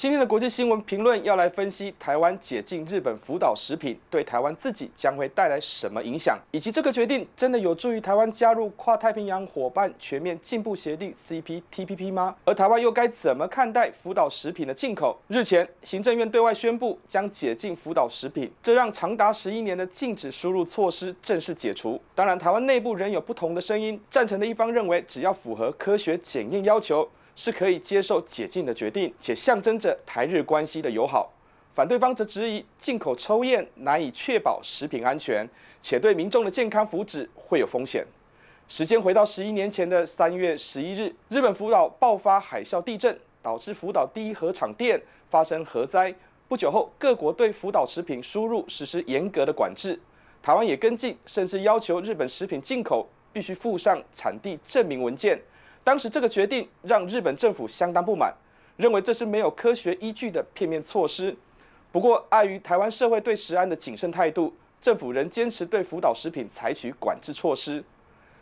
今天的国际新闻评论要来分析台湾解禁日本福岛食品对台湾自己将会带来什么影响，以及这个决定真的有助于台湾加入跨太平洋伙伴全面进步协定 CPTPP 吗？而台湾又该怎么看待福岛食品的进口？日前，行政院对外宣布将解禁福岛食品，这让长达十一年的禁止输入措施正式解除。当然，台湾内部仍有不同的声音，赞成的一方认为，只要符合科学检验要求。是可以接受解禁的决定，且象征着台日关系的友好。反对方则质疑进口抽验难以确保食品安全，且对民众的健康福祉会有风险。时间回到十一年前的三月十一日，日本福岛爆发海啸地震，导致福岛第一核厂店发生核灾。不久后，各国对福岛食品输入实施严格的管制，台湾也跟进，甚至要求日本食品进口必须附上产地证明文件。当时这个决定让日本政府相当不满，认为这是没有科学依据的片面措施。不过，碍于台湾社会对食安的谨慎态度，政府仍坚持对福岛食品采取管制措施。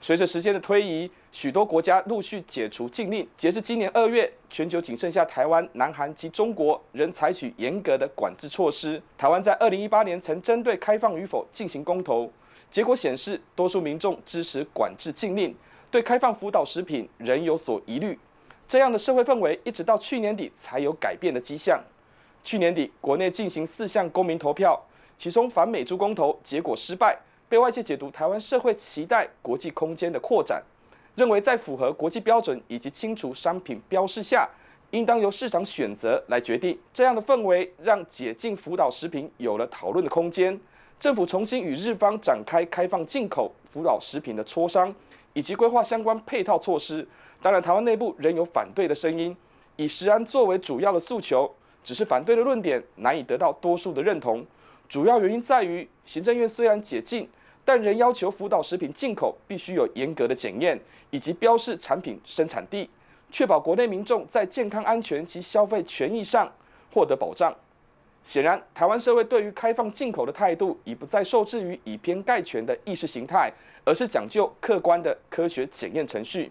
随着时间的推移，许多国家陆续解除禁令。截至今年二月，全球仅剩下台湾、南韩及中国仍采取严格的管制措施。台湾在二零一八年曾针对开放与否进行公投，结果显示，多数民众支持管制禁令。对开放福岛食品仍有所疑虑，这样的社会氛围一直到去年底才有改变的迹象。去年底，国内进行四项公民投票，其中反美猪公投结果失败，被外界解读台湾社会期待国际空间的扩展，认为在符合国际标准以及清除商品标示下，应当由市场选择来决定。这样的氛围让解禁福岛食品有了讨论的空间。政府重新与日方展开开放进口福岛食品的磋商。以及规划相关配套措施，当然，台湾内部仍有反对的声音，以食安作为主要的诉求，只是反对的论点难以得到多数的认同。主要原因在于，行政院虽然解禁，但仍要求福岛食品进口必须有严格的检验，以及标示产品生产地，确保国内民众在健康安全及消费权益上获得保障。显然，台湾社会对于开放进口的态度已不再受制于以偏概全的意识形态，而是讲究客观的科学检验程序。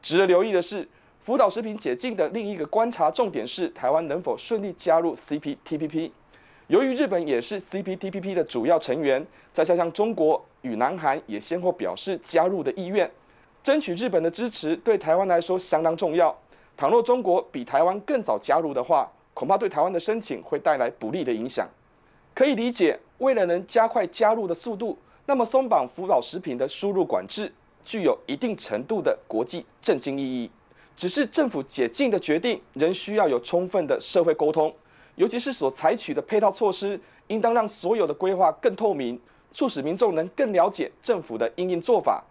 值得留意的是，福岛食品解禁的另一个观察重点是台湾能否顺利加入 CPTPP。由于日本也是 CPTPP 的主要成员，再加上中国与南韩也先后表示加入的意愿，争取日本的支持对台湾来说相当重要。倘若中国比台湾更早加入的话，恐怕对台湾的申请会带来不利的影响。可以理解，为了能加快加入的速度，那么松绑福岛食品的输入管制具有一定程度的国际政经意义。只是政府解禁的决定仍需要有充分的社会沟通，尤其是所采取的配套措施，应当让所有的规划更透明，促使民众能更了解政府的因应做法。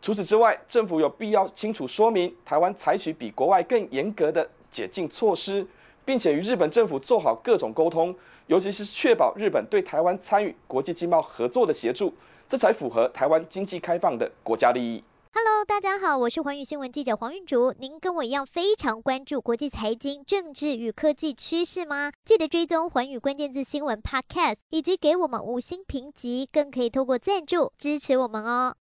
除此之外，政府有必要清楚说明台湾采取比国外更严格的解禁措施。并且与日本政府做好各种沟通，尤其是确保日本对台湾参与国际经贸合作的协助，这才符合台湾经济开放的国家利益。Hello，大家好，我是寰宇新闻记者黄韵竹。您跟我一样非常关注国际财经、政治与科技趋势吗？记得追踪寰宇关键字新闻 Podcast，以及给我们五星评级，更可以透过赞助支持我们哦。